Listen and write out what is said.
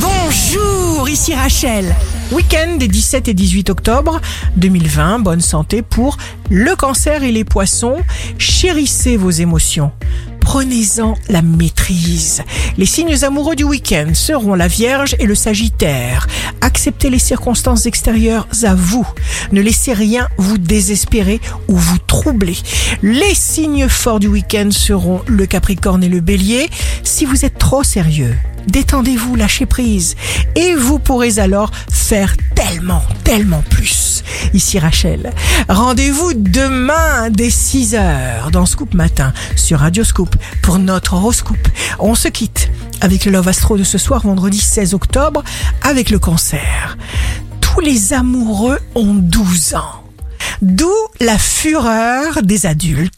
Bonjour, ici Rachel. Week-end des 17 et 18 octobre 2020, bonne santé pour le cancer et les poissons. Chérissez vos émotions. Prenez-en la maîtrise. Les signes amoureux du week-end seront la Vierge et le Sagittaire. Acceptez les circonstances extérieures à vous. Ne laissez rien vous désespérer ou vous troubler. Les signes forts du week-end seront le Capricorne et le Bélier. Si vous êtes trop sérieux, détendez-vous, lâchez prise. Et vous pourrez alors faire tellement, tellement plus. Ici Rachel. Rendez-vous demain dès 6 heures dans Scoop Matin sur Radio Scoop pour notre horoscope. On se quitte avec le Love Astro de ce soir, vendredi 16 octobre, avec le cancer. Tous les amoureux ont 12 ans. D'où la fureur des adultes.